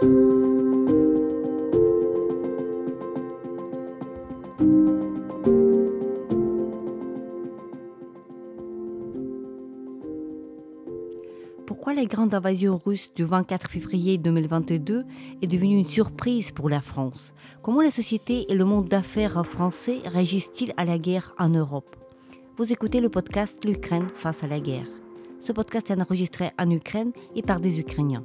Pourquoi la grande invasion russe du 24 février 2022 est devenue une surprise pour la France? Comment la société et le monde d'affaires français réagissent-ils à la guerre en Europe? Vous écoutez le podcast L'Ukraine face à la guerre. Ce podcast est enregistré en Ukraine et par des Ukrainiens.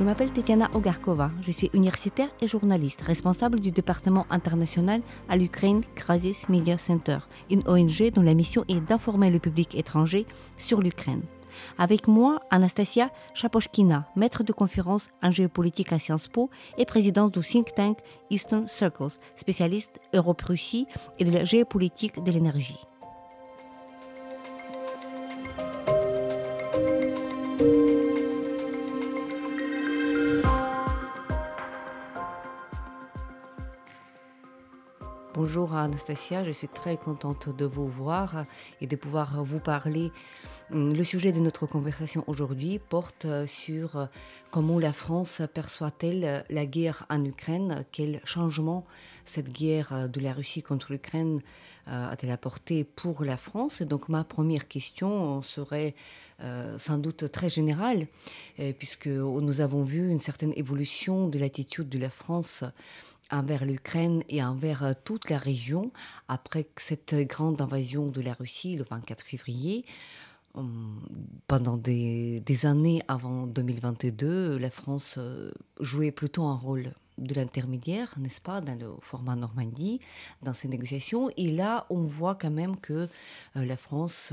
Je m'appelle Tetiana Ogarkova, je suis universitaire et journaliste, responsable du département international à l'Ukraine Crisis Media Center, une ONG dont la mission est d'informer le public étranger sur l'Ukraine. Avec moi, Anastasia Chapochkina, maître de conférence en géopolitique à Sciences Po et présidente du think tank Eastern Circles, spécialiste Europe-Russie et de la géopolitique de l'énergie. Bonjour Anastasia, je suis très contente de vous voir et de pouvoir vous parler. Le sujet de notre conversation aujourd'hui porte sur comment la France perçoit-elle la guerre en Ukraine, quel changement cette guerre de la Russie contre l'Ukraine euh, a-t-elle apporté pour la France? Donc ma première question serait euh, sans doute très générale, euh, puisque nous avons vu une certaine évolution de l'attitude de la France envers l'Ukraine et envers euh, toute la région après cette grande invasion de la Russie le 24 février. Hum, pendant des, années avant 2022, la France euh, jouait plutôt un rôle de l'intermédiaire, n'est-ce pas, dans le format Normandie, dans ces négociations. Et là, on voit quand même que euh, la France,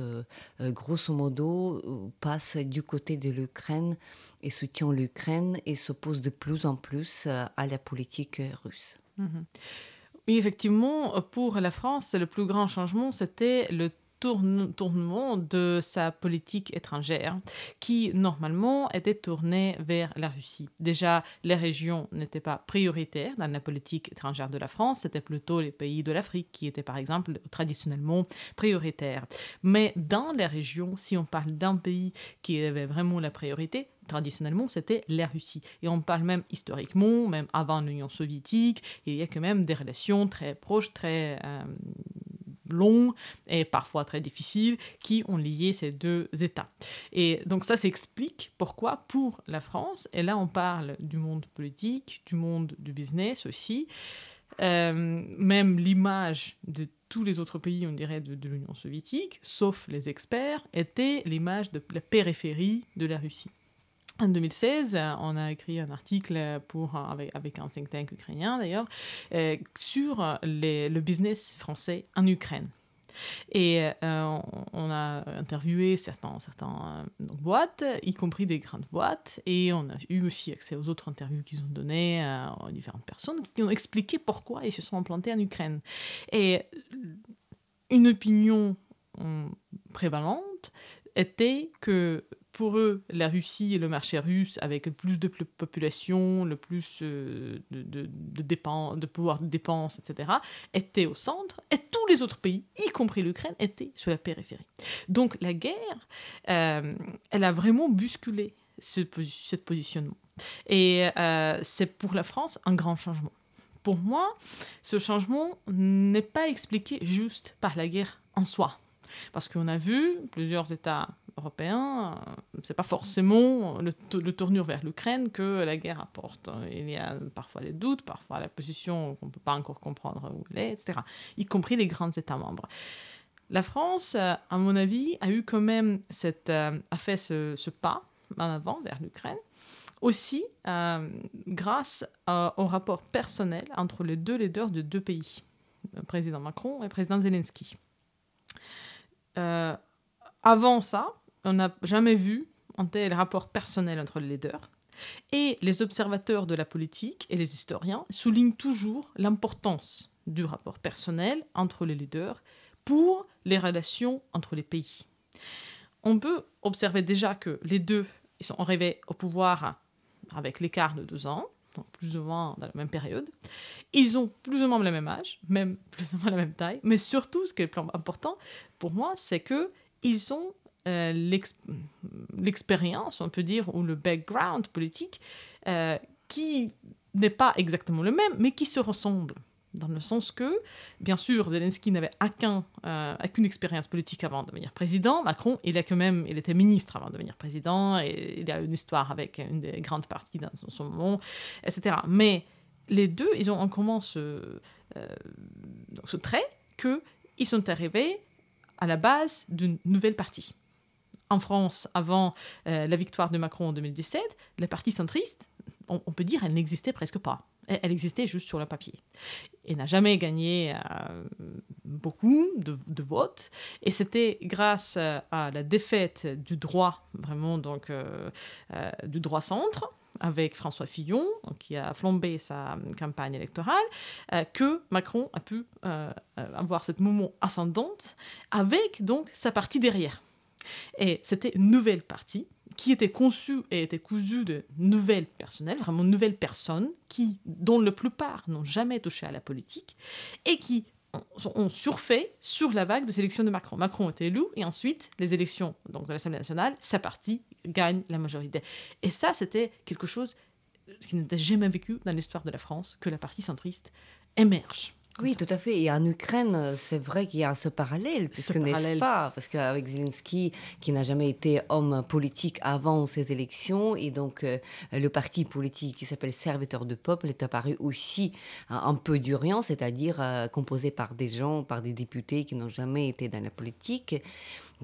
grosso modo, passe du côté de l'Ukraine et soutient l'Ukraine et s'oppose de plus en plus à la politique russe. Mhm. Oui, effectivement, pour la France, le plus grand changement, c'était le tournement de sa politique étrangère, qui normalement était tournée vers la Russie. Déjà, les régions n'étaient pas prioritaires dans la politique étrangère de la France, c'était plutôt les pays de l'Afrique qui étaient par exemple traditionnellement prioritaires. Mais dans les régions, si on parle d'un pays qui avait vraiment la priorité, traditionnellement, c'était la Russie. Et on parle même historiquement, même avant l'Union soviétique, il y a quand même des relations très proches, très euh, longs et parfois très difficiles qui ont lié ces deux États. Et donc ça s'explique pourquoi pour la France, et là on parle du monde politique, du monde du business aussi, euh, même l'image de tous les autres pays, on dirait, de, de l'Union soviétique, sauf les experts, était l'image de la périphérie de la Russie. En 2016, on a écrit un article pour, avec, un think tank ukrainien d'ailleurs euh, sur le business français en Ukraine. Et euh, on a interviewé certains, certains euh, boîtes, y compris des grandes boîtes, et on a eu aussi accès aux autres interviews qu'ils ont données à différentes personnes qui ont expliqué pourquoi ils se sont implantés en Ukraine. Et une opinion prévalente était que pour eux, la Russie et le marché russe, avec le plus de population, le plus euh, de, de, de pouvoir de dépenses, etc., étaient au centre, et tous les autres pays, y compris l'Ukraine, étaient sur la périphérie. Donc la guerre, euh, elle a vraiment bousculé ce, positionnement. Et euh, c'est pour la France un grand changement. Pour moi, ce changement n'est pas expliqué juste par la guerre en soi. Parce qu'on a vu plusieurs États européens, euh, c'est pas forcément le, tournure vers l'Ukraine que la guerre apporte. Il y a parfois des doutes, parfois la position qu'on ne peut pas encore comprendre où elle est, etc. Y compris les grands États membres. La France, euh, à mon avis, a eu quand même cette, euh, a fait ce, pas en avant vers l'Ukraine, aussi grâce au rapport personnel entre les deux leaders de deux pays, le président Macron et le président Zelensky. avant ça, on n'a jamais vu un tel rapport personnel entre les leaders. Et les observateurs de la politique et les historiens soulignent toujours l'importance du rapport personnel entre les leaders pour les relations entre les pays. On peut observer déjà que les deux ils sont arrivés au pouvoir avec l'écart de deux ans, donc plus ou moins dans la même période. Ils ont plus ou moins le même âge, même plus ou moins la même taille, mais surtout, ce qui est le plus important pour moi, c'est que ils ont euh, l'expérience, on peut dire, ou le background politique euh, qui n'est pas exactement le même, mais qui se ressemble dans le sens que, bien sûr, Zelensky n'avait aucun, euh, aucune expérience politique avant de devenir président. Macron, il, a quand même, il était ministre avant de devenir président, il a une histoire avec une des grandes parties dans son moment, etc. Mais les deux, ils ont en commun ce, ce trait qu'ils sont arrivés à la base d'une nouvelle partie. En France, avant euh, la victoire de Macron en 2017, la partie centriste, on, peut dire, elle n'existait presque pas. Elle existait juste sur le papier. Et n'a jamais gagné euh, beaucoup de, votes. Et c'était grâce euh, à la défaite du droit, vraiment, donc, du droit centre, avec François Fillon, qui a flambé sa campagne électorale, que Macron a pu avoir cette moment ascendante avec donc sa partie derrière. Et c'était une nouvelle partie qui était conçu et était cousu de nouvelles personnels, vraiment nouvelles personnes, qui, dont la plupart n'ont jamais touché à la politique, et qui ont surfé sur la vague de élections de Macron. Macron était élu, et ensuite, les élections donc, de l'Assemblée nationale, sa partie gagne la majorité. Et ça, c'était quelque chose qui n'était jamais vécu dans l'histoire de la France, que la partie centriste émerge. Oui, tout à fait. Et en Ukraine, c'est vrai qu'il y a ce parallèle, puisque n'est-ce pas? Parce qu'avec Zelensky, qui n'a jamais été homme politique avant cette élection, et donc euh, le parti politique qui s'appelle Serviteur de peuple est apparu aussi un peu d'urgence, c'est-à-dire euh, composé par des gens, par des députés qui n'ont jamais été dans la politique.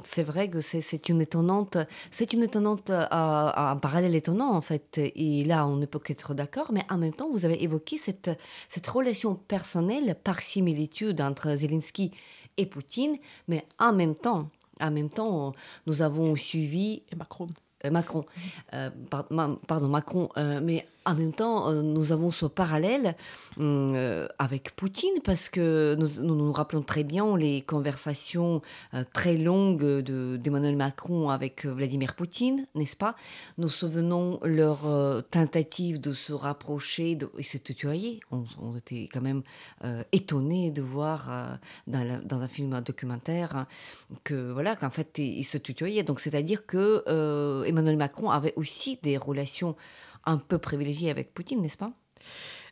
C'est vrai que c'est une étonnante, c'est une étonnante, euh, un parallèle étonnant en fait. Et là, on ne peut qu'être d'accord, mais en même temps, vous avez évoqué cette, cette relation personnelle similitude entre Zelensky et Poutine, mais en même temps, en même temps, nous avons suivi Macron. Euh, Macron, euh, pardon, Macron, mais en même temps, euh, nous avons ce parallèle hum, euh, avec Poutine parce que nous, nous, rappelons très bien les conversations euh, très longues d'Emmanuel Macron avec Vladimir Poutine, n'est-ce pas? Nous souvenons leur tentative de se rapprocher de, et se tutoyer. On, était quand même étonnés de voir dans, un film documentaire hein, que voilà qu'en fait ils se tutoyaient. Donc c'est-à-dire que Emmanuel Macron avait aussi des relations un peu privilégié avec Poutine, n'est-ce pas?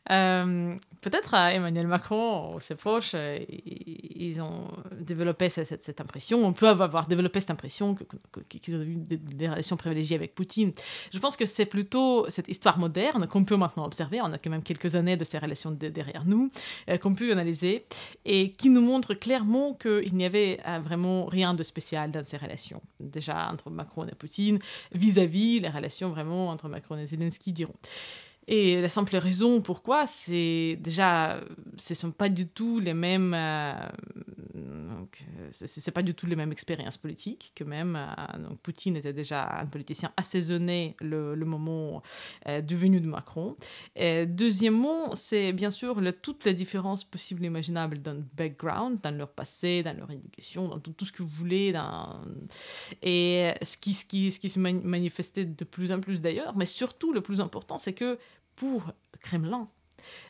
Euh, peut-être Emmanuel Macron ou ses proches, euh, ils ont développé cette, impression, on peut avoir développé cette impression qu'ils ont eu des, relations privilégiées avec Poutine. Je pense que c'est plutôt cette histoire moderne qu'on peut maintenant observer, on a quand même quelques années de ces relations derrière nous, euh, qu'on peut analyser, et qui nous montre clairement qu'il n'y avait vraiment rien de spécial dans ces relations, déjà entre Macron et Poutine, vis-à-vis -vis les relations vraiment entre Macron et Zelensky, diront. Et la simple raison pourquoi, c'est déjà, ce ne sont pas du tout les mêmes, euh, c'est pas du tout les mêmes expériences politiques que même. Euh, donc Poutine était déjà un politicien assaisonné le, moment euh, du venu de Macron. Deuxièmement, c'est bien sûr le, toutes les différences possibles et imaginables dans le background, dans leur passé, dans leur éducation, dans tout, ce que vous voulez. Et ce qui se manifestait de plus en plus d'ailleurs, mais surtout le plus important, c'est que pour Kremlin,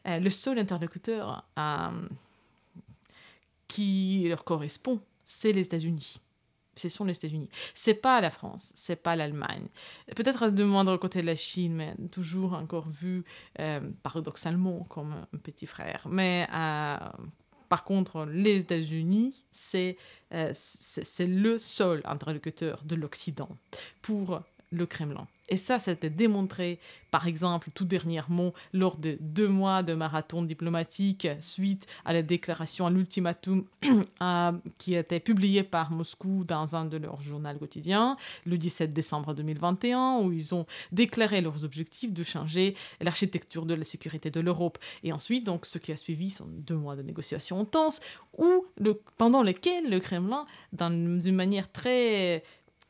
euh, le seul interlocuteur euh, qui leur correspond, c'est les États-Unis. Ce sont les États-Unis. C'est pas la France, c'est pas l'Allemagne. Peut-être de moindre côté de la Chine, mais toujours encore vu euh, paradoxalement comme un petit frère. Mais par contre, les États-Unis, c'est le seul interlocuteur de l'Occident pour le Kremlin. Et ça, c'était démontré, par exemple, tout dernièrement, lors de deux mois de marathon diplomatique suite à la déclaration, à l'ultimatum qui a été publié par Moscou dans un de leurs journaux quotidiens, le 17 décembre 2021, où ils ont déclaré leurs objectifs de changer l'architecture de la sécurité de l'Europe. Et ensuite, donc, ce qui a suivi sont deux mois de négociations intenses, où pendant lesquels le Kremlin, d'une manière très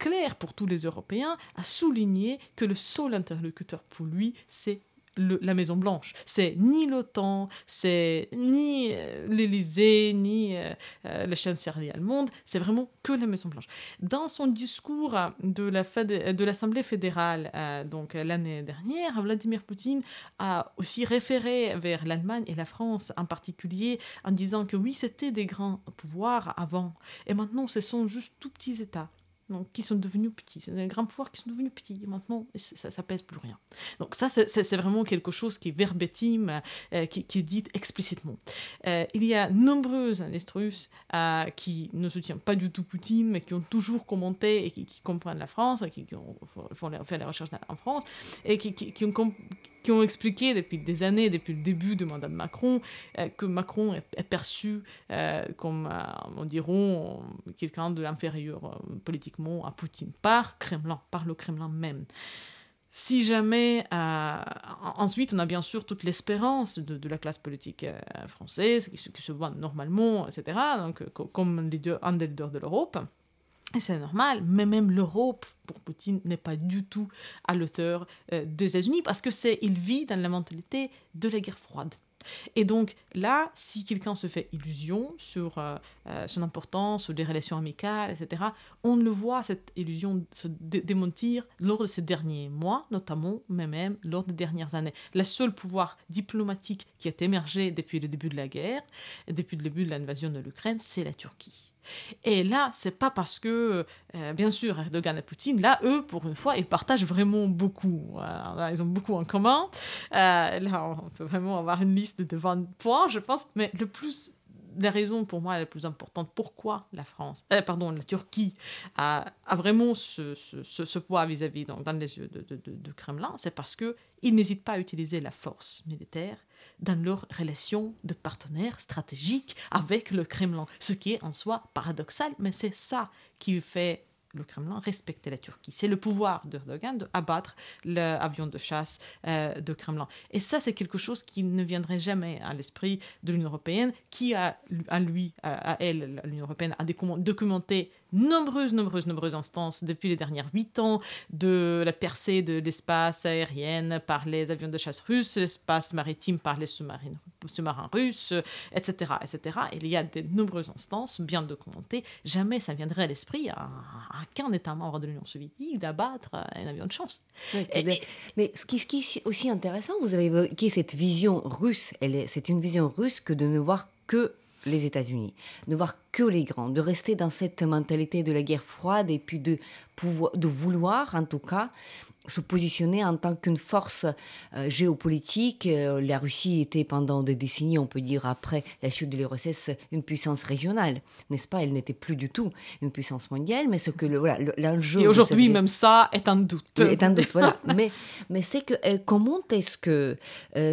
clair pour tous les Européens, a souligné que le seul interlocuteur pour lui, c'est la Maison Blanche. C'est ni l'OTAN, c'est ni euh, l'Élysée, ni euh, euh, la chancellerie allemande, c'est vraiment que la Maison Blanche. Dans son discours de l'Assemblée fédérale, donc l'année dernière, Vladimir Poutine a aussi référé vers l'Allemagne et la France en particulier en disant que oui, c'était des grands pouvoirs avant, et maintenant ce sont juste tout petits États donc, qui sont devenus petits. C'est des grands pouvoirs qui sont devenus petits. Et maintenant, ça, ça pèse plus rien. Donc ça, c'est vraiment quelque chose qui est verbetime, euh, qui, est dit explicitement. Euh, il y a analystes russes euh, qui ne soutiennent pas du tout Poutine, mais qui ont toujours commenté et qui, comprennent la France, qui, ont fait les recherches en France, et qui ont qui ont expliqué depuis des années, depuis le début du mandat de Macron, euh, que Macron est, perçu euh, comme, euh, on diront, quelqu'un de l'inférieur politiquement à Poutine, par Kremlin, par le Kremlin même. Si jamais, ensuite, on a bien sûr toute l'espérance de, la classe politique française, qui, se voit normalement, etc., donc, comme leader, un des leaders de l'Europe. C'est normal, mais même l'Europe, pour Poutine, n'est pas du tout à l'auteur euh, des États-Unis parce que c'est, il vit dans la mentalité de la guerre froide. Et donc là, si quelqu'un se fait illusion sur euh, euh, son importance, sur des relations amicales, etc., on le voit, cette illusion se démentir lors de ces derniers mois, notamment, mais même lors des dernières années. Le seul pouvoir diplomatique qui a émergé depuis le début de la guerre, depuis le début de l'invasion de l'Ukraine, c'est la Turquie. Et là, c'est pas parce que, euh, bien sûr, Erdogan et Poutine, là, eux, pour une fois, ils partagent vraiment beaucoup. ils ont beaucoup en commun. Euh, là, on peut vraiment avoir une liste de 20 points, je pense, mais le plus la raison pour moi la plus importante pourquoi la France, euh, pardon, la Turquie a, vraiment ce, poids vis-à-vis dans, dans, les yeux de, Kremlin, c'est parce qu'ils n'hésitent pas à utiliser la force militaire dans leur relation de partenaire stratégique avec le Kremlin, ce qui est en soi paradoxal, mais c'est ça qui fait le Kremlin respecter la Turquie. C'est le pouvoir d'Erdogan d'abattre l'avion de chasse euh, de Kremlin. Et ça, c'est quelque chose qui ne viendrait jamais à l'esprit de l'Union européenne, qui a, à lui, à, elle, l'Union européenne, a documenté nombreuses, nombreuses, nombreuses instances depuis les dernières huit ans de la percée de l'espace aérien par les avions de chasse russes, l'espace maritime par les sous-marins, sous-marins russes, etc., etc. il y a de nombreuses instances bien documentées. Jamais ça viendrait à l'esprit à, qu'un État membre de l'Union soviétique d'abattre un avion de chasse. mais ce qui, ce qui, est aussi intéressant, vous avez évoqué cette vision russe. C'est une vision russe que de ne voir que les États-Unis, ne voir que les grands, de rester dans cette mentalité de la guerre froide et puis de, pouvoir, de vouloir en tout cas se positionner en tant qu'une force euh, géopolitique. Euh, la Russie était pendant des décennies, on peut dire après la chute de l'URSS, une puissance régionale, n'est-ce pas? Elle n'était plus du tout une puissance mondiale, mais ce que le, voilà, l'enjeu. Et aujourd'hui, même ça est un doute. est un doute, voilà. mais mais c'est que euh, comment est-ce que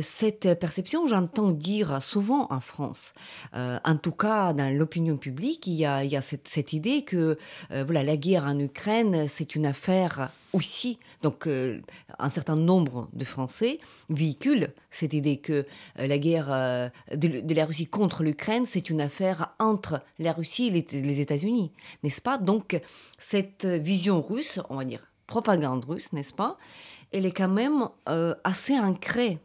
cette perception, j'entends dire souvent en France, en tout cas dans l'opinion publique, il y a, cette, idée que voilà, la guerre en Ukraine, c'est une affaire aussi. Donc, euh, un certain nombre de Français véhiculent cette idée que euh, la guerre euh, de, la Russie contre l'Ukraine, c'est une affaire entre la Russie et les, États-Unis, n'est-ce pas? Donc, cette vision russe, on va dire propagande russe, n'est-ce pas? Elle est quand même assez ancrée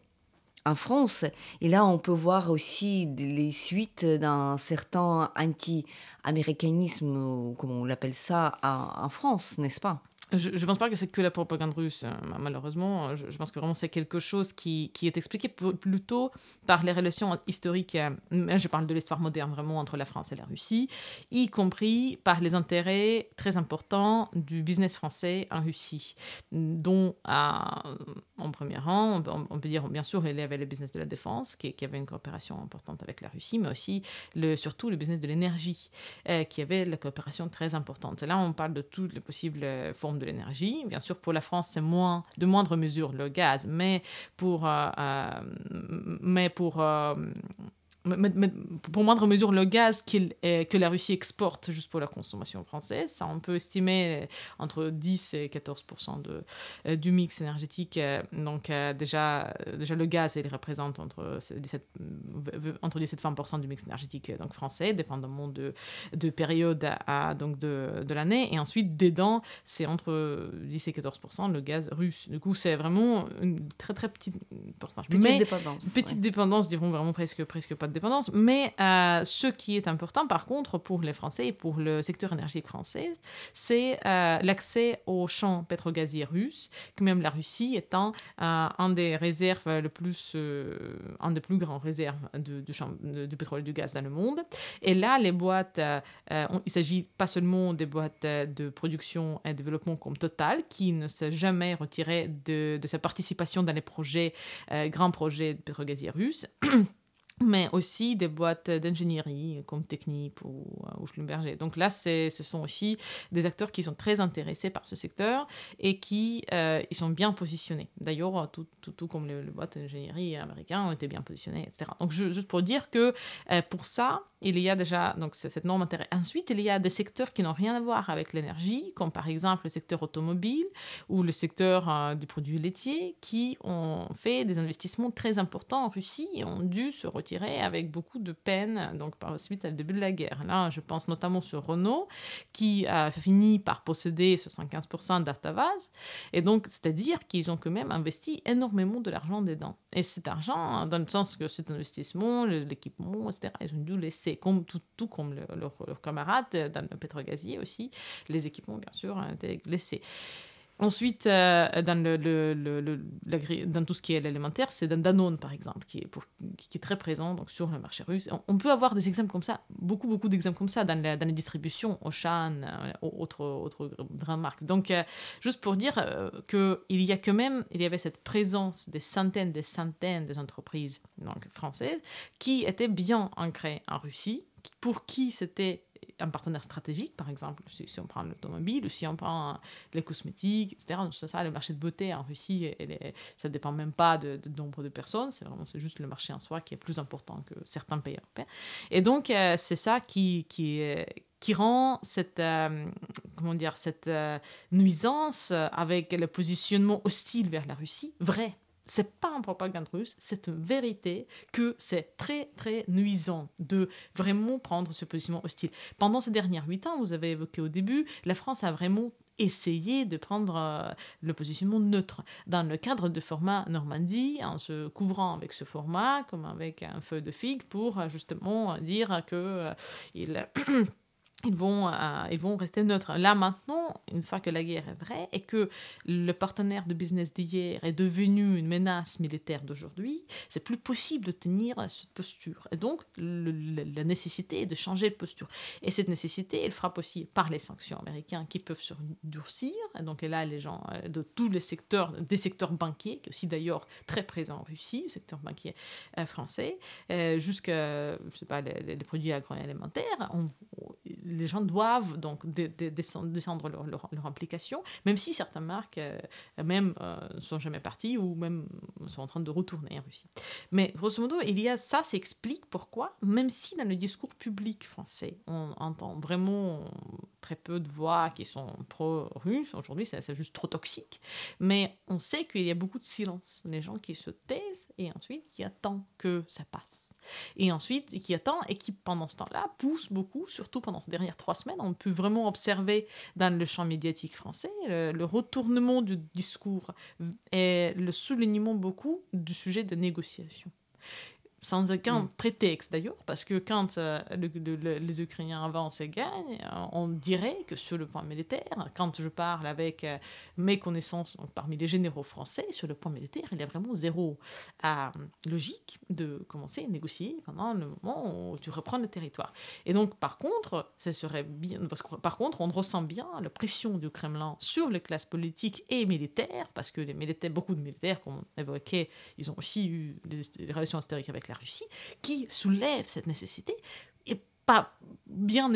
en France. Et là, on peut voir aussi les suites d'un certain anti-américanisme, comme on l'appelle ça, en France, n'est-ce pas? Je ne pense pas que c'est que la propagande russe, hein, malheureusement. Je, pense que vraiment c'est quelque chose qui, qui, est expliqué plutôt par les relations historiques, euh, je parle de l'histoire moderne vraiment entre la France et la Russie, y compris par les intérêts très importants du business français en Russie, dont en premier rang, on, peut dire bien sûr il y avait le business de la défense, qui, avait une coopération importante avec la Russie, mais aussi le, surtout le business de l'énergie, euh, qui avait la coopération très importante. Là, on parle de toutes les possibles formes de l'énergie. Bien sûr, pour la France, c'est moins, de moindre mesure le gaz, mais pour, euh, euh, mais pour euh, pour moindre mesure le gaz que la Russie exporte juste pour la consommation française. Ça, on peut estimer entre 10 et 14% de, euh, du mix énergétique. Euh, donc euh, déjà, déjà, le gaz, il représente entre 17, entre 17 et 20 du mix énergétique donc, français, dépendamment de, de période à, donc de, de l'année. Et ensuite, dedans, c'est entre 10 et 14% le gaz russe. Du coup, c'est vraiment une très très petite pourcentage. Petite dépendance. Petite dépendance, diront vraiment presque, presque pas de Mais euh, ce qui est important, par contre, pour les Français et pour le secteur énergétique français, c'est euh, l'accès aux champs pétrogaziers russes, que même la Russie étant euh, un des réserves le plus, un des plus grands réserves de, pétrole et du gaz dans le monde. Et là, les boîtes, il s'agit pas seulement des boîtes de production et développement comme Total, qui ne s'est jamais retiré de, sa participation dans les projets, grands projets pétrogaziers russes. mais aussi des boîtes d'ingénierie comme Technip ou, euh, ou Schlumberger. Donc là, ce sont aussi des acteurs qui sont très intéressés par ce secteur et qui euh, ils sont bien positionnés. D'ailleurs, tout, tout, tout, comme les, boîtes d'ingénierie américaines ont été bien positionnés, etc. Donc juste pour dire que euh, pour ça, il y a déjà donc cette norme intérêt. Ensuite, il y a des secteurs qui n'ont rien à voir avec l'énergie, comme par exemple le secteur automobile ou le secteur des produits laitiers, qui ont fait des investissements très importants en Russie et ont dû se retirer avec beaucoup de peine, donc par la suite, au début de la guerre. Là, je pense notamment sur Renault, qui a fini par posséder 75% d'Artavaz. Et donc, c'est-à-dire qu'ils ont quand même investi énormément de l'argent dedans. Et cet argent, dans le sens que cet investissement, l'équipement, etc., ils ont dû laisser, comme, tout, comme leurs camarades dans le pétrogazier aussi, les équipements, bien sûr, ont été laissés. Ensuite, euh, dans, tout ce qui est l'élémentaire, c'est dans Danone, par exemple, qui est, très présent donc, sur le marché russe. On, peut avoir des exemples comme ça, beaucoup, beaucoup d'exemples comme ça dans, la, dans les distributions, Auchan, euh, autres grandes marques. Donc, euh, juste pour dire euh, qu'il y a quand même, il y avait cette présence des centaines, des centaines d'entreprises donc, françaises qui étaient bien ancrées en Russie, pour qui c'était un partenaire stratégique, par exemple, si, on prend l'automobile ou si on prend les cosmétiques, etc. Donc, ça, le marché de beauté en Russie, ça ne dépend même pas de, nombre de personnes, c'est vraiment juste le marché en soi qui est plus important que certains pays européens. Et donc, euh, c'est ça qui, qui, qui rend cette, euh, comment dire, cette euh, nuisance avec le positionnement hostile vers la Russie vrai c'est pas un propagande russe, c'est une vérité que c'est très très nuisant de vraiment prendre ce positionnement hostile. Pendant ces dernières huit ans, vous avez évoqué au début, la France a vraiment essayé de prendre euh, le positionnement neutre dans le cadre de format Normandie, en se couvrant avec ce format, comme avec un feu de figue, pour euh, justement dire que euh, il ils vont, euh, ils vont rester neutres. Là maintenant, une fois que la guerre est vraie et que le partenaire de business d'hier est devenu une menace militaire d'aujourd'hui, c'est plus possible de tenir cette posture. Et donc, la nécessité est de changer de posture. Et cette nécessité, elle frappe aussi par les sanctions américaines qui peuvent se durcir. Et donc, là, les gens euh, de tous les secteurs, des secteurs banquiers, qui est aussi d'ailleurs très présent en Russie, le secteur banquier euh, français, jusqu'à, je sais pas, les, produits agroalimentaires, on, les gens doivent donc descendre, leur, leur, implication, même si certaines marques euh, même euh, sont jamais parties ou même sont en train de retourner en Russie. Mais grosso modo, il y a ça, ça explique pourquoi, même si dans le discours public français, on entend vraiment très peu de voix qui sont pro-russes, aujourd'hui c'est juste trop toxique, mais on sait qu'il y a beaucoup de silence, les gens qui se taisent et ensuite qui attendent que ça passe. Et ensuite qui attendent et qui pendant ce temps-là poussent beaucoup, surtout pendant ces dernières trois semaines, on peut vraiment observer dans le champ médiatique français le, retournement du discours et le soulignement beaucoup du sujet de négociation sans aucun mm. prétexte d'ailleurs, parce que quand euh, les Ukrainiens avancent et gagnent, euh, on dirait que sur le point militaire, quand je parle avec euh, mes connaissances parmi les généraux français, sur le point militaire, il y a vraiment zéro logique de commencer à négocier pendant le moment où tu reprends le territoire. Et donc, par contre, ça serait bien, parce que par contre, on ressent bien la pression du Kremlin sur les classes politiques et militaires, parce que les militaires, beaucoup de militaires, comme on évoquait, ils ont aussi eu des, des relations historiques avec la Russie, qui soulève cette nécessité, et pas bien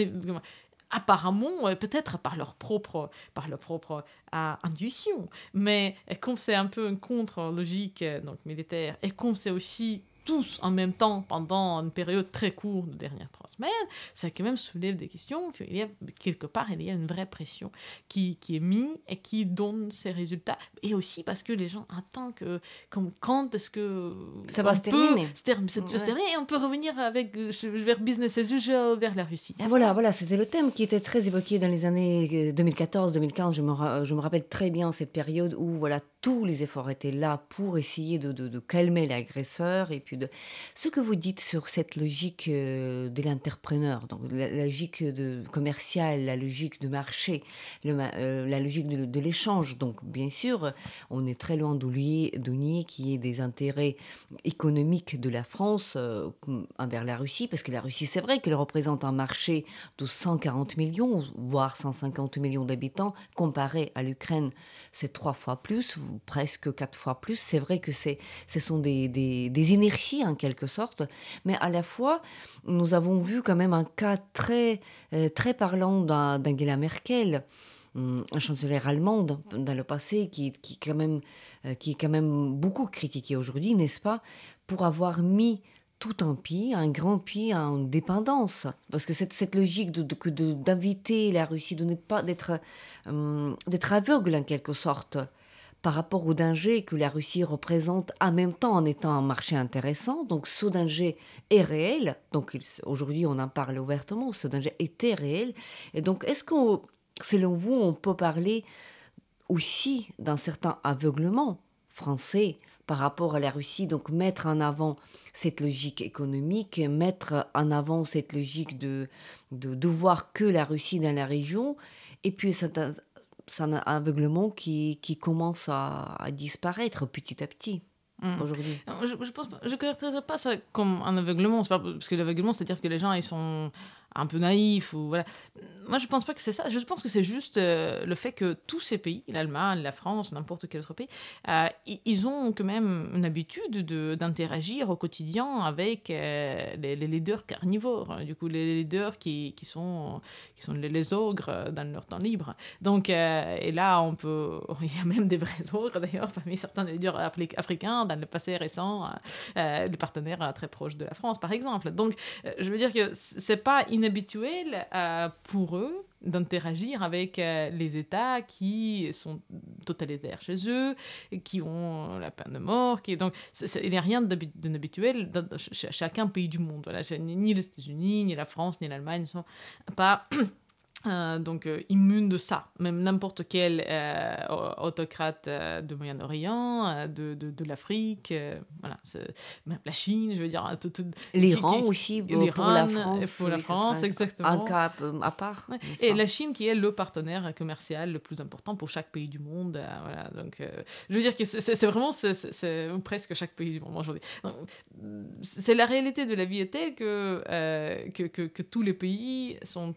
apparemment peut-être par leur propre par leur propre euh, intuition mais comme c'est un peu une contre logique donc militaire et comme c'est aussi tous en même temps pendant une période très courte de dernières trois semaines, ça quand même soulève des questions qu'il y a quelque part il y a une vraie pression qui, qui est mise et qui donne ses résultats. Et aussi parce que les gens attendent que comme quand est-ce que ça va se terminer. se terminer et on peut revenir avec vers business as usual vers la Russie. Et voilà voilà c'était le thème qui était très évoqué dans les années 2014-2015 je me, je me rappelle très bien cette période où voilà tous les efforts étaient là pour essayer de, de, de calmer l'agresseur et puis de ce que vous dites sur cette logique euh, de l'entrepreneur, donc la, logique de commerciale, la logique de marché, euh, la logique de, de l'échange. Donc bien sûr, on est très loin d'oublier qu'il y ait des intérêts économiques de la France euh, envers la Russie, parce que la Russie, c'est vrai qu'elle représente un marché de 140 millions, voire 150 millions d'habitants, comparé à l'Ukraine, c'est trois fois plus presque quatre fois plus. C'est vrai que c'est, ce sont des, des, inerties en quelque sorte, mais à la fois, nous avons vu quand même un cas très, euh, très parlant d'Angela Merkel hum, un chancelière allemande dans le passé qui, qui, quand même, euh, qui est quand même beaucoup critiqué aujourd'hui, n'est-ce pas, pour avoir mis tout un pays, un grand pays en dépendance. Parce que cette, cette logique d'inviter de, la Russie, de ne pas d'être d'être aveugle en quelque sorte par rapport au danger que la Russie représente en même temps en étant un marché intéressant. Donc ce danger est réel. Donc aujourd'hui on en parle ouvertement, ce danger était réel. Et donc est-ce que selon vous on peut parler aussi d'un certain aveuglement français par rapport à la Russie, donc mettre en avant cette logique économique, mettre en avant cette logique de, de, de voir que la Russie dans la région, et puis c'est un aveuglement qui, qui commence à, à, disparaître petit à petit. Mmh. aujourd'hui. Je ne je, je caractériserais pas ça comme un aveuglement, pas, parce que l'aveuglement, c'est-à-dire que les gens ils sont un peu naïf ou voilà. Moi, je pense pas que c'est ça. Je pense que c'est juste euh, le fait que tous ces pays, l'Allemagne, la France, n'importe quel autre pays, euh, ils ont quand même une habitude d'interagir au quotidien avec euh, les, leaders carnivores. Du coup, les leaders qui, qui sont, qui sont les, les, ogres dans leur temps libre. Donc, et là, on peut, il y a même des vrais ogres d'ailleurs, parmi certains leaders africains dans le passé récent, des partenaires très proches de la France, par exemple. Donc, je veux dire que c'est pas inhabituel euh, pour eux d'interagir avec euh, les États qui sont totalitaires chez eux, qui ont la peine de mort. Qui, donc, il n'y a rien d'inhabituel dans chacun pays du monde. Voilà, ni les États-Unis, ni la France, ni l'Allemagne ne sont pas euh, donc euh, immune de ça. Même n'importe quel euh, autocrate de Moyen-Orient, de, de, de l'Afrique, voilà, même la Chine, je veux dire. L'Iran aussi, pour, pour la France. Pour la France, exactement. Un cas à part. Ouais. Et la Chine qui est le partenaire commercial le plus important pour chaque pays du monde. voilà, donc, je veux dire que c'est vraiment c'est presque chaque pays du monde aujourd'hui. C'est la réalité de la vie est telle que, que, que, que, tous les pays sont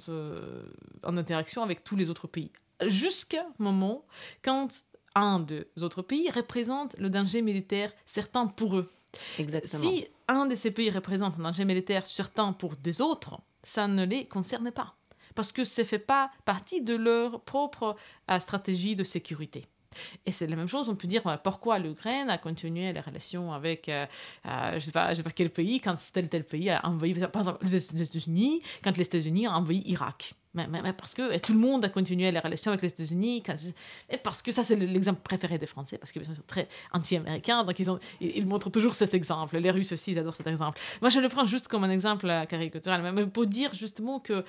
en interaction avec tous les autres pays. Jusqu'à un moment quand un des autres pays représente le danger militaire certain pour eux. Exactement. Si un de ces pays représente un danger militaire certain pour des autres, ça ne les concerne pas. Parce que ça ne fait pas partie de leur propre euh, stratégie de sécurité. Et c'est la même chose, on peut dire pourquoi l'Ukraine a continué les relations avec, euh, euh, je ne sais, pas, sais pas quel pays, quand tel tel pays a envoyé, par exemple, les États-Unis, quand les États-Unis ont envoyé Irak. Mais, parce que tout le monde a continué les relations avec les États-Unis, parce que ça, c'est l'exemple préféré des Français, parce qu'ils sont très anti-américains, donc ils, ont, ils, montrent toujours cet exemple. Les Russes aussi, ils adorent cet exemple. Moi, je le prends juste comme un exemple caricatural, mais pour dire justement qu'il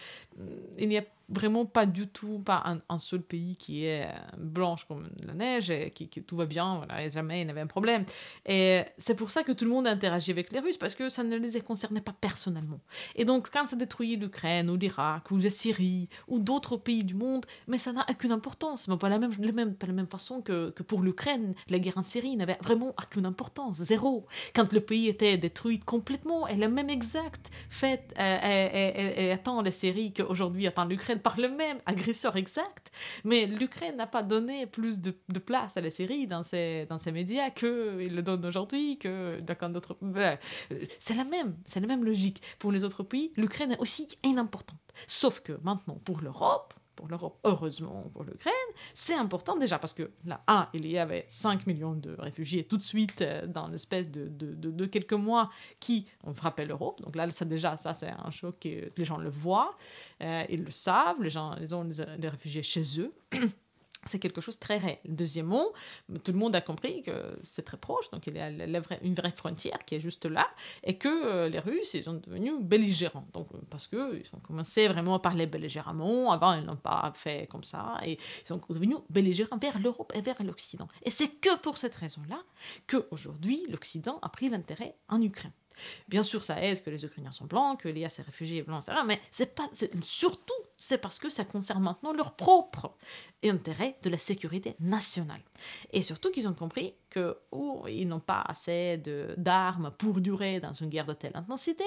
mm, n'y a vraiment pas du tout, pas un, seul pays qui est euh, blanche comme la neige et qui, tout va bien, voilà, jamais il n'y avait un problème. Et c'est pour ça que tout le monde a interagi avec les Russes, parce que ça ne les concernait pas personnellement. Et donc, quand ça détruit l'Ukraine ou l'Irak ou la Syrie ou d'autres pays du monde, mais ça n'a aucune importance. Mais pas la même, la même, la même façon que, que pour l'Ukraine, la guerre en Syrie n'avait vraiment aucune importance, zéro. Quand le pays était détruit complètement, et le même exact fait euh, et attend la Syrie qu'aujourd'hui attend l'Ukraine par le même agresseur exact, mais l'Ukraine n'a pas donné plus de, place à la Syrie dans ses, dans ses médias qu'il le donne aujourd'hui, que dans d'autres... C'est la même, c'est la même logique. Pour les autres pays, l'Ukraine est aussi importante. Sauf que maintenant, pour l'Europe, pour l'Europe, heureusement pour l'Ukraine, c'est important déjà parce que là, un, il y avait 5 millions de réfugiés tout de suite euh, dans l'espèce de, de, de, quelques mois qui ont frappé l'Europe. Donc là, ça déjà, ça c'est un choc que les gens le voient, euh, ils le savent, les gens ils ont les réfugiés chez eux. C'est quelque chose de très réel. Deuxièmement, tout le monde a compris que c'est très proche, donc il y a une vraie frontière qui est juste là, et que euh, les Russes, ils sont devenus belligérants. Donc, parce qu'ils ont commencé vraiment à parler belligéramment, avant ils n'ont pas fait comme ça, et ils sont devenus belligérants vers l'Europe et vers l'Occident. Et c'est que pour cette raison-là qu'aujourd'hui, l'Occident a pris l'intérêt en Ukraine. Bien sûr, ça aide que les Ukrainiens sont blancs, qu'il y a ces réfugiés blancs, etc. Mais c'est pas, surtout, c'est parce que ça concerne maintenant leur propre intérêt de la sécurité nationale. Et surtout qu'ils ont compris qu'ils oh, n'ont pas assez d'armes pour durer dans une guerre de telle intensité.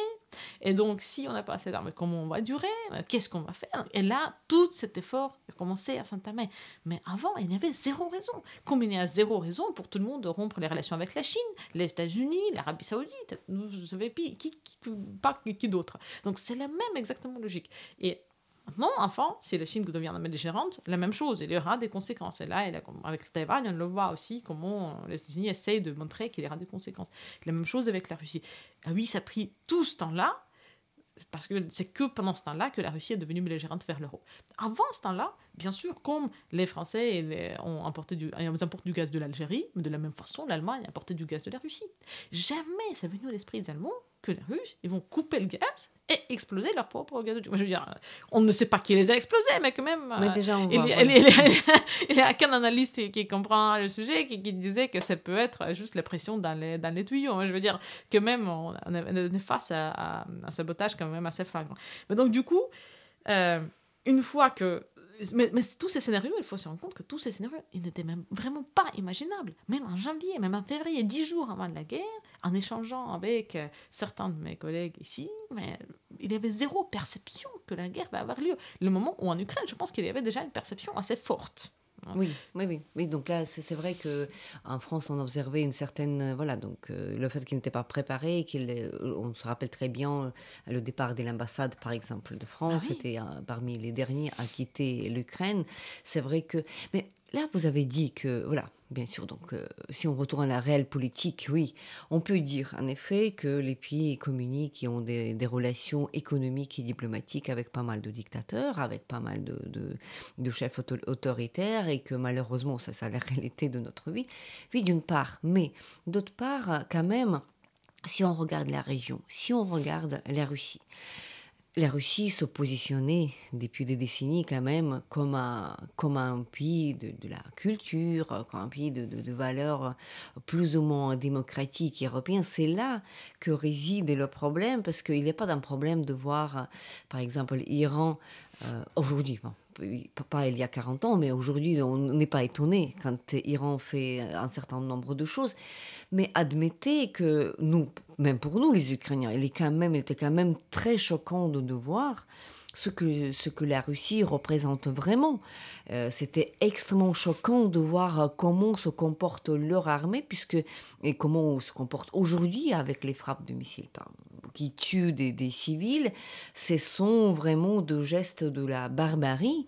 Et donc, si on n'a pas assez d'armes, comment on va durer? Qu'est-ce qu'on va faire? Et là, tout cet effort a commencé à s'entamer. Mais avant, il y avait zéro raison. Comme il y a zéro raison pour tout le monde de rompre les relations avec la Chine, les États-Unis, l'Arabie Saoudite, vous savez, qui, qui, d'autre. Donc, c'est la même exactement logique. Et Maintenant, enfin, si la Chine devient belligérante, la même chose, il y aura des conséquences. Et là, avec le Taïwan, on le voit aussi comment les États-Unis essayent de montrer qu'il y aura des conséquences. La même chose avec la Russie. Ah oui, ça a pris tout ce temps-là, parce que c'est que pendant ce temps-là que la Russie est devenue belligérante vers l'euro. Avant ce temps-là, bien sûr, comme les Français ont importé du, importent du gaz de l'Algérie, mais de la même façon, l'Allemagne a importé du gaz de la Russie. Jamais ça venu à l'esprit des Allemands que les Russes, ils vont couper le gaz et exploser leur propre gaz. Moi, je veux dire, on ne sait pas qui les a explosés, mais quand même. Mais déjà, on il, voit, il, y a qu'un analyste qui, comprend le sujet qui, disait que ça peut être juste la pression dans les, dans les tuyaux. Je veux dire que même on, est face à, un sabotage quand même assez flagrant. Mais donc, du coup, euh, une fois que mais, tous ces scénarios, il faut se rendre compte que tous ces scénarios, ils n'étaient même vraiment pas imaginables. Même en janvier, même en février, dix jours avant la guerre, en échangeant avec euh, certains de mes collègues ici, mais il y avait zéro perception que la guerre va avoir lieu. Le moment où en Ukraine, je pense qu'il y avait déjà une perception assez forte. Oui, oui, oui, oui. Donc là, c'est vrai que en France, on observait une certaine, euh, voilà, donc euh, le fait qu'il n'était pas préparé, qu'il, euh, on se rappelle très bien le départ de l'ambassade, par exemple, de France, c'était ah parmi les derniers à quitter l'Ukraine. C'est vrai que, mais là, vous avez dit que, voilà, Bien sûr, donc euh, si on retourne à la réelle politique, oui, on peut dire en effet que les pays communiquent qui ont des, relations économiques et diplomatiques avec pas mal de dictateurs, avec pas mal de, de, chefs autoritaires et que malheureusement, ça c'est la réalité de notre vie. Oui, d'une part, mais d'autre part, quand même, si on regarde la région, si on regarde la Russie, la Russie se positionnait depuis des décennies quand même comme un, comme pays de, la culture, comme un pays de, valeurs plus ou moins démocratiques européennes? C'est là que réside le problème, parce qu'il n'est pas d'un problème de voir, par exemple, l'Iran euh, aujourd'hui. Pas il y a 40 ans, mais aujourd'hui, on n'est pas étonné quand l'Iran fait un certain nombre de choses. Mais admettez que nous, même pour nous les Ukrainiens, il, est quand même, il était quand même très choquant de, voir ce que, ce que la Russie représente vraiment. Euh, c'était extrêmement choquant de voir comment se comporte leur armée, puisque, et comment on se comporte aujourd'hui avec les frappes de missiles qui tuent des, des civils. Ce sont vraiment de gestes de la barbarie.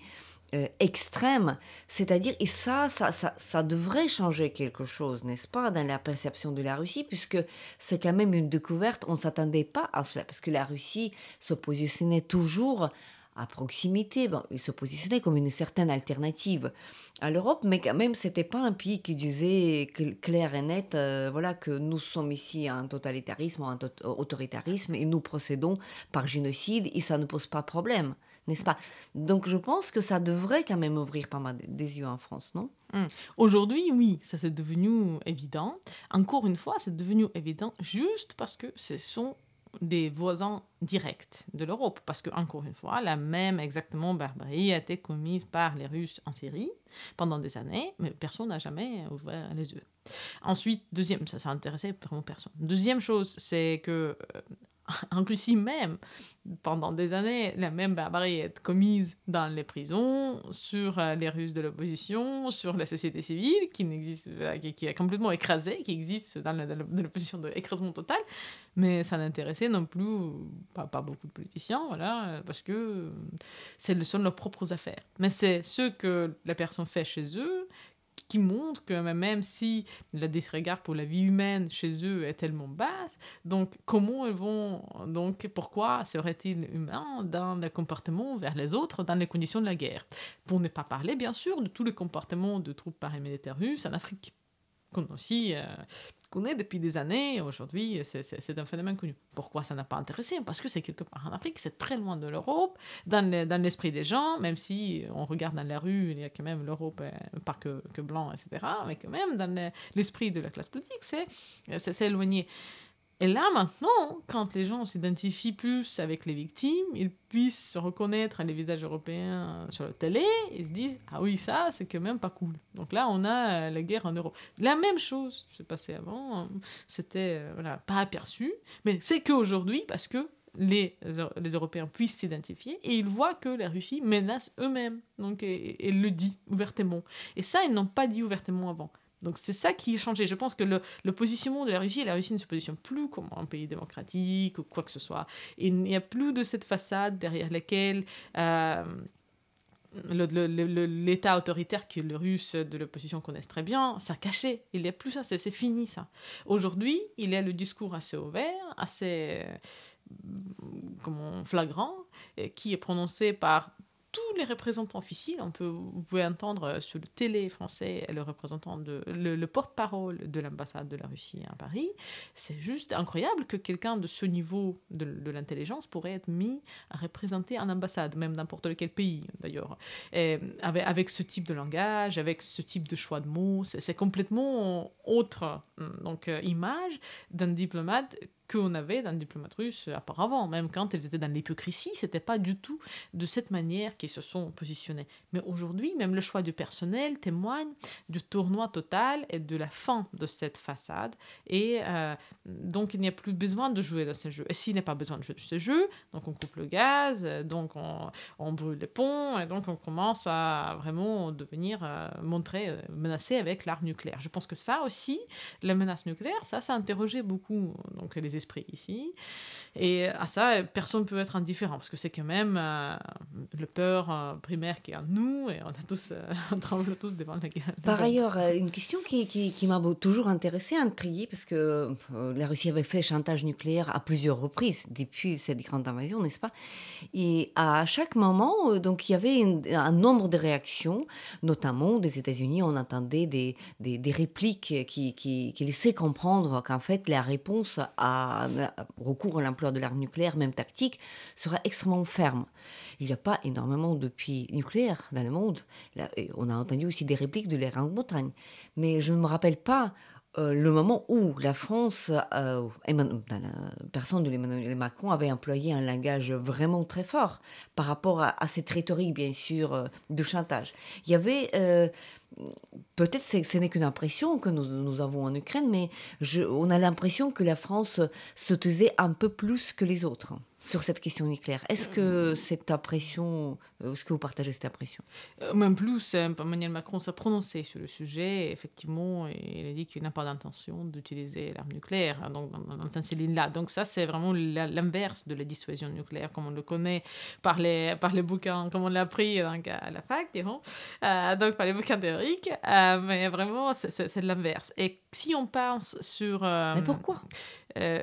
Euh, extrême. C'est-à-dire, et ça ça, ça, ça, devrait changer quelque chose, n'est-ce pas, dans la perception de la Russie, puisque c'est quand même une découverte, on ne s'attendait pas à cela, parce que la Russie se positionnait toujours à proximité, il se positionnait comme une certaine alternative à l'Europe, mais quand même, c'était pas un pays qui disait clair et net, euh, voilà, que nous sommes ici un totalitarisme, un autoritarisme, et nous procédons par génocide, et ça ne pose pas problème n'est-ce pas? Donc je pense que ça devrait quand même ouvrir pas mal des yeux en France, non? Hum. Aujourd'hui, oui, ça c'est devenu évident. Encore une fois, c'est devenu évident juste parce que ce sont des voisins directs de l'Europe. Parce que, encore une fois, la même exactement barbarie a été commise par les Russes en Syrie pendant des années, mais personne n'a jamais ouvert les yeux. Ensuite, deuxième, ça, ça intéressait vraiment personne. Deuxième chose, c'est que euh, en Russie même, pendant des années, la même barbarie est commise dans les prisons, sur euh, les Russes de l'opposition, sur la société civile, qui, n'existe, qui, est complètement écrasée, qui existe dans, l'opposition d'écrasement total, mais ça n'intéressait non plus pas, beaucoup de politiciens, voilà, parce que c'est sont leurs propres affaires. Mais c'est ce que la personne fait chez eux qui montre que même si la disregard pour la vie humaine chez eux est tellement basse, donc comment elles vont, donc pourquoi serait-il humain dans le comportement vers les autres dans les conditions de la guerre? Pour ne pas parler bien sûr de tous les comportements de troupes paramilitaires russes en Afrique qu'on aussi euh, connaît depuis des années. Aujourd'hui, c'est un phénomène connu. Pourquoi ça n'a pas intéressé? Parce que c'est quelque part en Afrique, c'est très loin de l'Europe, dans l'esprit des gens, même si on regarde dans la rue, il y a quand même l'Europe, euh, pas que, que blanc, etc., mais quand même dans l'esprit de la classe politique, c'est éloigné. Et là, maintenant, quand les gens s'identifient plus avec les victimes, ils puissent se reconnaître les visages européens sur la télé, ils se disent Ah oui, ça, c'est quand même pas cool. Donc là, on a la guerre en Europe. La même chose s'est passé avant, hein. c'était euh, voilà, pas aperçu, mais c'est qu'aujourd'hui, parce que les, les Européens puissent s'identifier et ils voient que la Russie menace eux-mêmes. Donc, et, et le dit ouvertement. Et ça, ils n'ont pas dit ouvertement avant. Donc c'est ça qui a changé. Je pense que le, le, positionnement de la Russie, la Russie ne se positionne plus comme un pays démocratique ou quoi que ce soit. il n'y a plus de cette façade derrière laquelle euh, l'État autoritaire que les Russes de l'opposition connaissent très bien, ça caché. Il n'y a plus ça, c'est fini ça. Aujourd'hui, il y a le discours assez ouvert, assez comment, flagrant, qui est prononcé par les représentants officiels. On peut, vous entendre euh, sur le télé français le représentant de le, porte-parole de l'ambassade de la Russie à Paris. C'est juste incroyable que quelqu'un de ce niveau de, l'intelligence pourrait être mis à représenter un ambassade, même n'importe quel pays d'ailleurs. Avec, avec ce type de langage, avec ce type de choix de mots, c'est complètement autre hum, donc, euh, image d'un diplomate qu'on avait dans le diplomate russe auparavant. Même quand ils étaient dans l'hypocrisie, c'était pas du tout de cette manière qu'ils se sont positionnés. Mais aujourd'hui, même le choix du personnel témoigne du tournoi total et de la fin de cette façade. Et euh, donc, il n'y a plus besoin de jouer dans ce jeu. Et s'il n'y a pas besoin de jouer dans ce jeu, donc on coupe le gaz, donc on, brûle les ponts, et donc on commence à vraiment devenir, euh, euh, menacé avec l'arme nucléaire. Je pense que ça aussi, la menace nucléaire, ça, ça a interrogé beaucoup les esprits ici. Et à ça, personne ne peut être indifférent, parce que c'est quand même euh, le peur euh, primaire qui est en nous, et on, a tous, euh, on tremble tous devant la guerre. Par ailleurs, une question qui, qui, m'a toujours intéressée, intriguée, parce que la Russie avait fait chantage nucléaire à plusieurs reprises depuis cette grande invasion, n'est-ce pas? Et à chaque moment, donc, il y avait un nombre de réactions, notamment des États-Unis, on entendait des, des, des répliques qui, qui, qui laissaient comprendre qu'en fait, la réponse à recours à l'emploi de l'arme nucléaire, même tactique, sera extrêmement ferme. Il n'y a pas énormément de puits nucléaires dans le monde. on a entendu aussi des répliques de l'air en Bretagne. Mais je ne me rappelle pas euh, le moment où la France, euh, la personne de Emmanuel Macron, avait employé un langage vraiment très fort par rapport à, cette rhétorique, bien sûr, euh, de chantage. Il y avait euh, peut-être ce n'est qu'une impression que nous, avons en Ukraine, mais on a l'impression que la France se taisait un peu plus que les autres sur cette question nucléaire. Est-ce que cette impression, euh, est-ce que vous partagez cette impression? Euh, Même plus, euh, Emmanuel Macron s'est prononcé sur le sujet. Effectivement, il a dit qu'il n'a pas d'intention d'utiliser l'arme nucléaire hein, donc, dans, cette ligne-là. Donc ça, c'est vraiment l'inverse de la dissuasion nucléaire, comme on le connaît par les, par les bouquins, comme on l'a appris donc, à la fac, disons. donc par les bouquins théoriques. mais vraiment, c'est l'inverse. Et si on pense sur... mais pourquoi? Euh,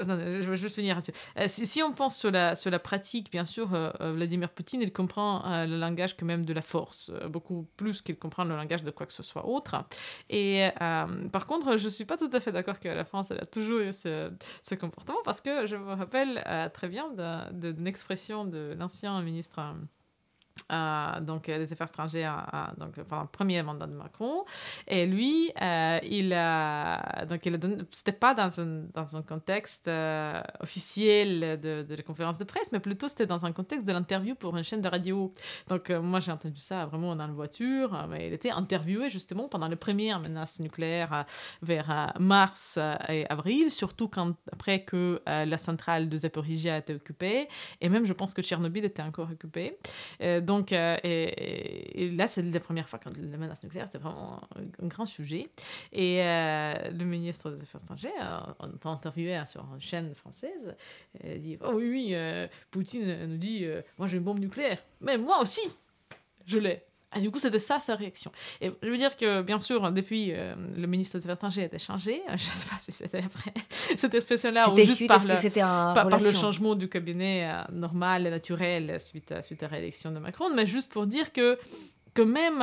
je, vais juste finir euh, si, on pense sur la, sur la pratique, bien sûr, euh, Vladimir Poutine, il comprend le langage quand même de la force, beaucoup plus qu'il comprend le langage de quoi que ce soit autre. Et par contre, je ne suis pas tout à fait d'accord que la France elle a toujours eu ce comportement, parce que je me rappelle très bien d'une expression de l'ancien ministre donc des affaires étrangères donc pendant le premier mandat de Macron. Et lui il a donc il c'était pas dans un dans un contexte officiel de, de, conférence de presse mais plutôt c'était dans un contexte de l'interview pour une chaîne de radio. Donc moi j'ai entendu ça vraiment dans la voiture mais il était interviewé justement pendant les premières menaces nucléaires vers mars et avril surtout après que la centrale de Zaporizhia a été occupée. Et même je pense que Tchernobyl était encore occupé. Donc donc, euh, là, c'est la première fois quand la menace nucléaire, c'était vraiment un, grand sujet. Et euh, le ministre des Affaires étrangères, en interviewé sur une chaîne française, dit Oh oui, oui, euh, Poutine nous dit Moi, j'ai une bombe nucléaire, mais moi aussi, je l'ai. Et du coup, c'était ça sa réaction. Et je veux dire que, bien sûr, depuis, euh, le ministre des Affaires étrangères a été changé. Je ne sais pas si c'était après cette expression-là ou juste par, le, par, par, le changement du cabinet euh, normal et naturel suite à, suite à la réélection de Macron. Mais juste pour dire que, que même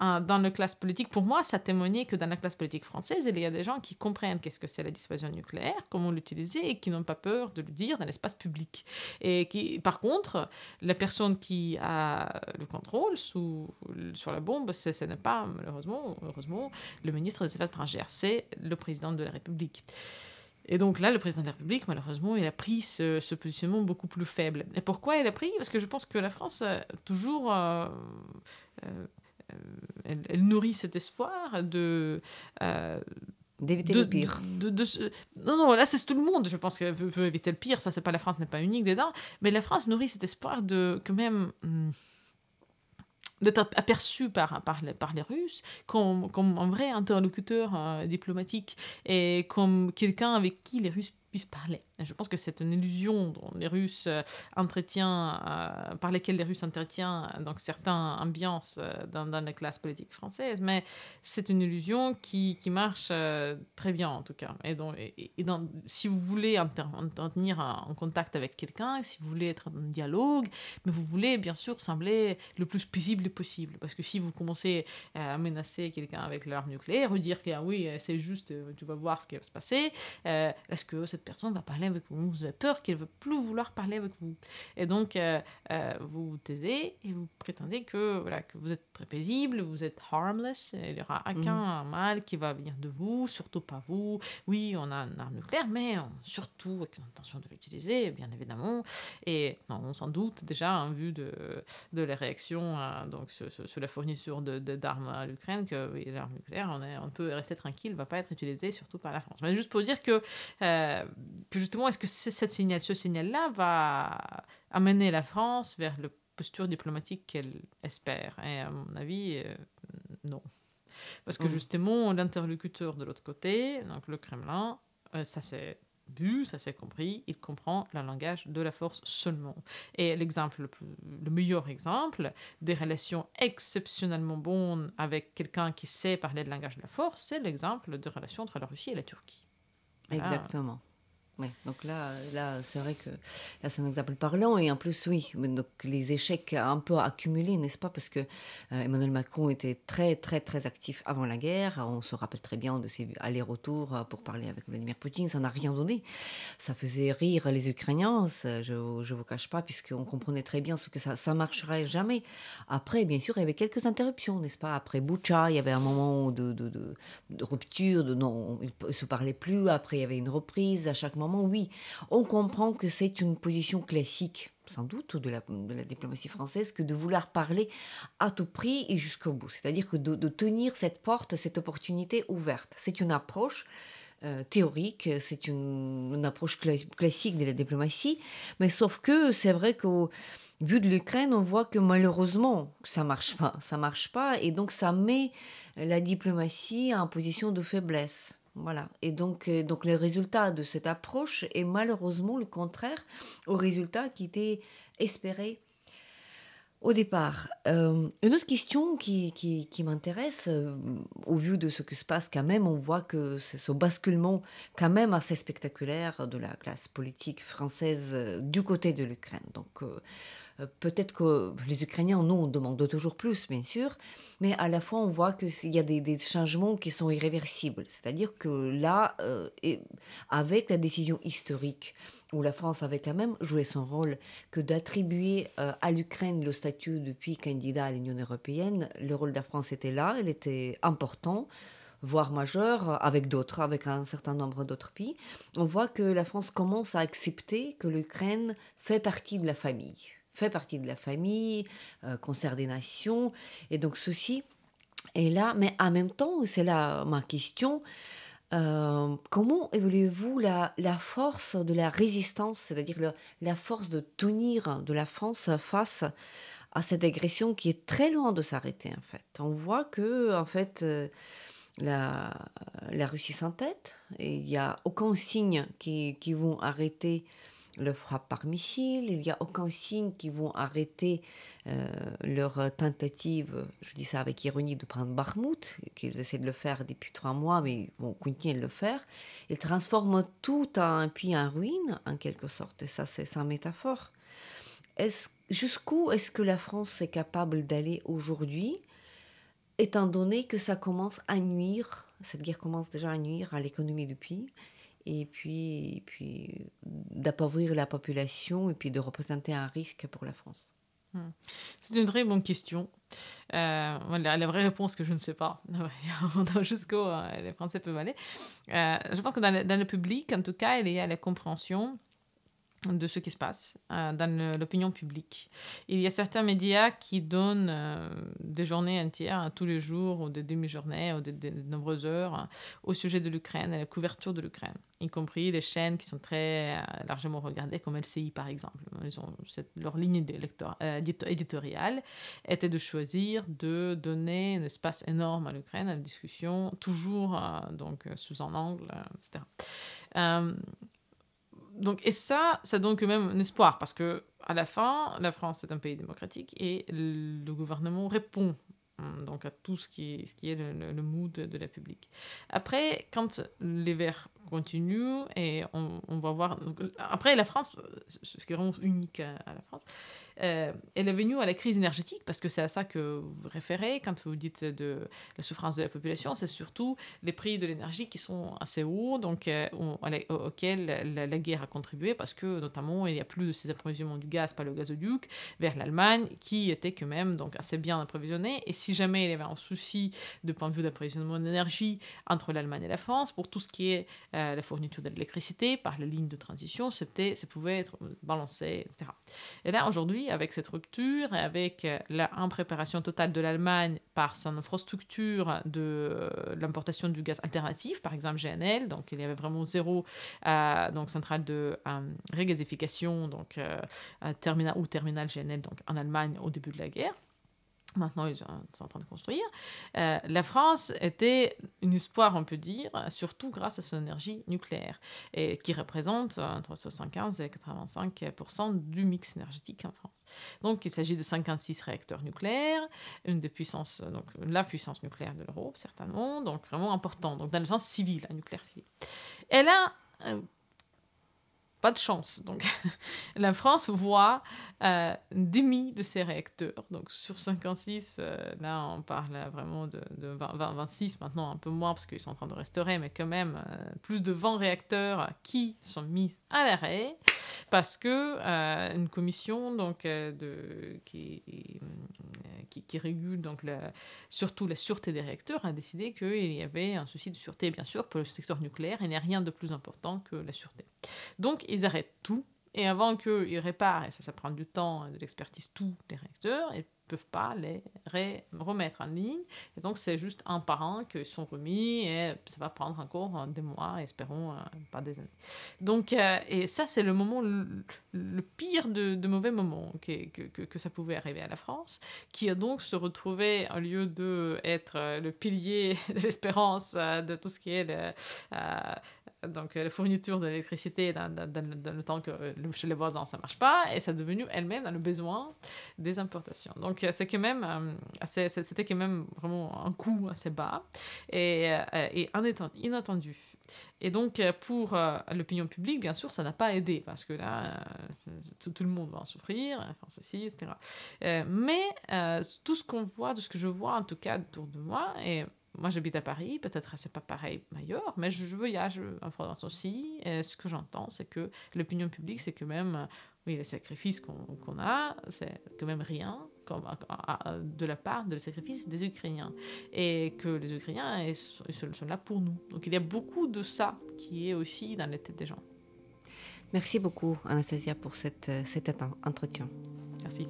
dans la classe politique, pour moi, ça témoignait que dans la classe politique française, il y a des gens qui comprennent qu'est-ce que c'est la dissuasion nucléaire, comment l'utiliser et qui n'ont pas peur de le dire dans l'espace public. Et qui, par contre, la personne qui a le contrôle sur la bombe, ce n'est pas, malheureusement, heureusement, le ministre des Affaires étrangères, c'est le président de la République. Et donc là, le président de la République, malheureusement, il a pris ce, positionnement beaucoup plus faible. Et pourquoi il a pris? Parce que je pense que la France, toujours... Euh, euh, euh, elle, nourrit cet espoir de euh, d'éviter le pire. De, non, non, là c'est tout le monde, je pense qu'elle veut, éviter le pire, ça c'est pas la France n'est pas unique dedans, mais la France nourrit cet espoir de quand même hmm, d'être aperçu par, par, les, par les Russes comme, comme un vrai interlocuteur euh, diplomatique et comme quelqu'un avec qui les Russes puissent parler. Je pense que c'est une illusion dont les Russes euh, entretiennent, euh, par lesquelles les Russes entretiennent donc certaines ambiances euh, dans, la classe politique française, mais c'est une illusion qui, qui marche très bien en tout cas. Et, donc, et, si vous voulez entretenir en contact avec quelqu'un, si vous voulez être en dialogue, mais vous voulez bien sûr sembler le plus paisible possible, parce que si vous commencez à menacer quelqu'un avec l'arme nucléaire ou dire que ah oui c'est juste, tu vas voir ce qui va se passer, est-ce que cette personne va parler avec vous. Vous avez peur qu'elle ne veut plus vouloir parler avec vous. Et donc, euh, euh, vous vous taisez et vous prétendez que, voilà, que vous êtes très paisible, vous êtes harmless, il n'y aura aucun mhm. mal qui va venir de vous, surtout pas vous. Oui, on a une arme nucléaire, mais surtout avec l'intention de l'utiliser, bien évidemment. Et non, on s'en doute déjà, en vue de, de la réaction euh, donc, sur, la fourniture d'armes de, d'armes à l'Ukraine, que oui, l'arme nucléaire, on, est, on peut rester tranquille, ne va pas être utilisée, surtout par la France. Mais juste pour dire que, que justement, est-ce que cette signal, ce signal-là va amener la France vers la posture diplomatique qu'elle espère? Et à mon avis, euh, non. Parce que mm. justement, l'interlocuteur de l'autre côté, donc le Kremlin, euh, ça s'est vu, ça s'est compris, il comprend le langage de la force seulement. Et l'exemple, le, le, meilleur exemple des relations exceptionnellement bonnes avec quelqu'un qui sait parler le langage de la force, c'est l'exemple des relations entre la Russie et la Turquie. Exactement donc là, là c'est vrai que là, c'est un exemple parlant. Et en plus, oui, donc les échecs un peu accumulés, n'est-ce pas? Parce que euh, Emmanuel Macron était très, très, très actif avant la guerre. On se rappelle très bien de ses allers-retours euh, pour parler avec Vladimir Poutine. Ça n'a rien donné. Ça faisait rire les Ukrainiens, je ne vous cache pas, puisqu'on comprenait très bien ce que ça ne marcherait jamais. Après, bien sûr, il y avait quelques interruptions, n'est-ce pas? Après Boucha, il y avait un moment de, de, rupture, de non, il ne se parlait plus. Après, il y avait une reprise à chaque moment oui, on comprend que c'est une position classique, sans doute, de la, diplomatie française, que de vouloir parler à tout prix et jusqu'au bout. C'est-à-dire que de, tenir cette porte, cette opportunité ouverte. C'est une approche euh, théorique, c'est une, approche classique de la diplomatie, mais sauf que c'est vrai qu'au vu de l'Ukraine, on voit que malheureusement, ça marche pas, ça marche pas, et donc ça met la diplomatie en position de faiblesse. Voilà. Et donc, euh, donc le résultat de cette approche est malheureusement le contraire au résultat qui était espéré au départ. Euh, une autre question qui, qui, m'intéresse, euh, au vu de ce qui se passe quand même, on voit que c'est ce basculement quand même assez spectaculaire de la classe politique française du côté de l'Ukraine. Donc peut-être que les Ukrainiens, nous, on demande toujours plus, bien sûr, mais à la fois, on voit qu'il y a des, changements qui sont irréversibles. C'est-à-dire que là, avec la décision historique, où la France avait quand même joué son rôle, que d'attribuer à l'Ukraine le statut depuis candidat à l'Union européenne, le rôle de la France était là, il était important voire majeur, avec d'autres, avec un certain nombre d'autres pays, on voit que la France commence à accepter que l'Ukraine fait partie de la famille, fait partie de la famille, euh, concert des nations, et donc ceci est là, mais en même temps, c'est là ma question, euh, comment évoluez-vous la, force de la résistance, c'est-à-dire la, force de tenir de la France face à cette agression qui est très loin de s'arrêter en fait? On voit que en fait euh, la, Russie s'entête et il n'y a aucun signe qui vont arrêter le frappe par missile, il n'y a aucun signe qui vont arrêter euh, leur tentative, je dis ça avec ironie, de prendre Bakhmut, qu'ils essaient de le faire depuis trois mois, mais ils vont continuer de le faire. Ils transforment tout un pays en ruine, en quelque sorte, et ça c'est sa métaphore. Jusqu'où est-ce que la France est capable d'aller aujourd'hui étant donné que ça commence à nuire, cette guerre commence déjà à nuire à l'économie du pays, et puis, puis d'appauvrir la population et puis de représenter un risque pour la France hmm. C'est une très bonne question. Euh, la, vraie réponse que je ne sais pas, jusqu'où euh, les Français peuvent aller. Euh, je pense que dans le, dans le, public, en tout cas, il y a la compréhension de ce qui se passe euh, dans l'opinion publique. Il y a certains médias qui donnent euh, des journées entières, hein, tous les jours, ou des demi-journées, ou de, nombreuses heures, hein, au sujet de l'Ukraine, à la couverture de l'Ukraine, y compris les chaînes qui sont très euh, largement regardées, comme LCI par exemple. Ils ont, leur ligne éditoriale était de choisir de donner un espace énorme à l'Ukraine, à la discussion, toujours donc, sous un angle, etc donc, et ça, ça donne quand même un espoir, parce que à la fin, la France est un pays démocratique et le gouvernement répond hein, donc à tout ce qui est, le, mood de la public. Après, quand les Verts continuent et on, va voir... après, la France, ce qui est vraiment unique à, à la France, euh, elle est venue à la crise énergétique parce que c'est à ça que vous référez quand vous dites de la souffrance de la population, c'est surtout les prix de l'énergie qui sont assez hauts, donc euh, auxquels la, guerre a contribué parce que notamment il n'y a plus de ces approvisionnements du gaz par le gazoduc vers l'Allemagne qui était quand même donc assez bien approvisionné. Et si jamais il y avait un souci de point de vue d'approvisionnement d'énergie entre l'Allemagne et la France pour tout ce qui est euh, la fourniture d'électricité par les lignes de transition, c'était ça pouvait être balancé, etc. Et là aujourd'hui avec cette rupture et avec euh, la impréparation totale de l'Allemagne par son infrastructure de euh, l'importation du gaz alternatif, par exemple GNL, donc il y avait vraiment zéro euh, donc centrale de régasification donc terminal ou terminal GNL donc en Allemagne au début de la guerre. Maintenant, ils sont en train de construire. Euh, la France était un espoir, on peut dire, surtout grâce à son énergie nucléaire, et qui représente entre 75 et 85% du mix énergétique en France. Donc, il s'agit de 56 réacteurs nucléaires, une des puissances, donc la puissance nucléaire de l'Europe, certainement, donc vraiment important, donc dans le sens civil, un nucléaire civil. Elle a euh, pas de chance. Donc, la France voit euh, demi de ses réacteurs. Donc, sur 56, euh, là, on parle vraiment de, 26, maintenant un peu moins parce qu'ils sont en train de restaurer, mais quand même euh, plus de 20 réacteurs qui sont mis à l'arrêt parce que euh, une commission donc, de, qui, régule donc, surtout la sûreté des réacteurs a décidé qu'il y avait un souci de sûreté, bien sûr, pour le secteur nucléaire. N'y a rien de plus important que la sûreté. Donc, ils arrêtent tout. Et avant qu'ils réparent, et ça, ça prend du temps, de l'expertise, tous les réacteurs, et peuvent pas les remettre en ligne. Et donc, c'est juste un par un qu'ils sont remis et ça va prendre encore des mois, espérons euh, pas des années. Donc, euh, et ça, c'est le moment, le, pire de, mauvais moment que, que, ça pouvait arriver à la France, qui a donc se retrouvé, au lieu d'être le pilier de l'espérance de tout ce qui est donc la fourniture d'électricité dans, dans, le temps que chez les voisins ça marche pas, et c'est devenu elle-même dans le besoin des importations. Donc c'est quand même, c'était quand même vraiment un coût assez bas et, inattendu. Et donc, euh, pour euh, l'opinion publique, bien sûr, ça n'a pas aidé, parce que là, euh, tout, le monde va en souffrir, aussi, etc. mais tout ce qu'on voit, tout ce que je vois, en tout cas, autour de moi, et moi j'habite à Paris, peut-être c'est pas pareil ailleurs, mais je, voyage en France aussi, et ce que j'entends, c'est que l'opinion publique, c'est que même oui, les sacrifices qu'on a, c'est quand même rien comme, de la part de sacrifices des Ukrainiens. Et que les Ukrainiens ils sont là pour nous. Donc il y a beaucoup de ça qui est aussi dans les têtes des gens. Merci beaucoup, Anastasia, pour cette, cet entretien. Merci.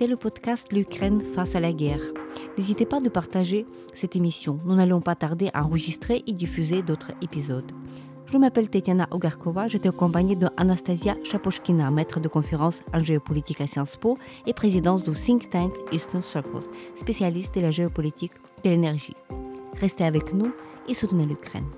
C'était le podcast L'Ukraine face à la guerre. N'hésitez pas de partager cette émission. Nous n'allons pas tarder à enregistrer et diffuser d'autres épisodes. Je m'appelle Tetiana Ogarkova, j'étais accompagnée de Anastasia Chapochkina, maître de conférence en géopolitique à Sciences Po et présidente du think tank Eastern Circles, spécialiste de la géopolitique de l'énergie. Restez avec nous et soutenez l'Ukraine.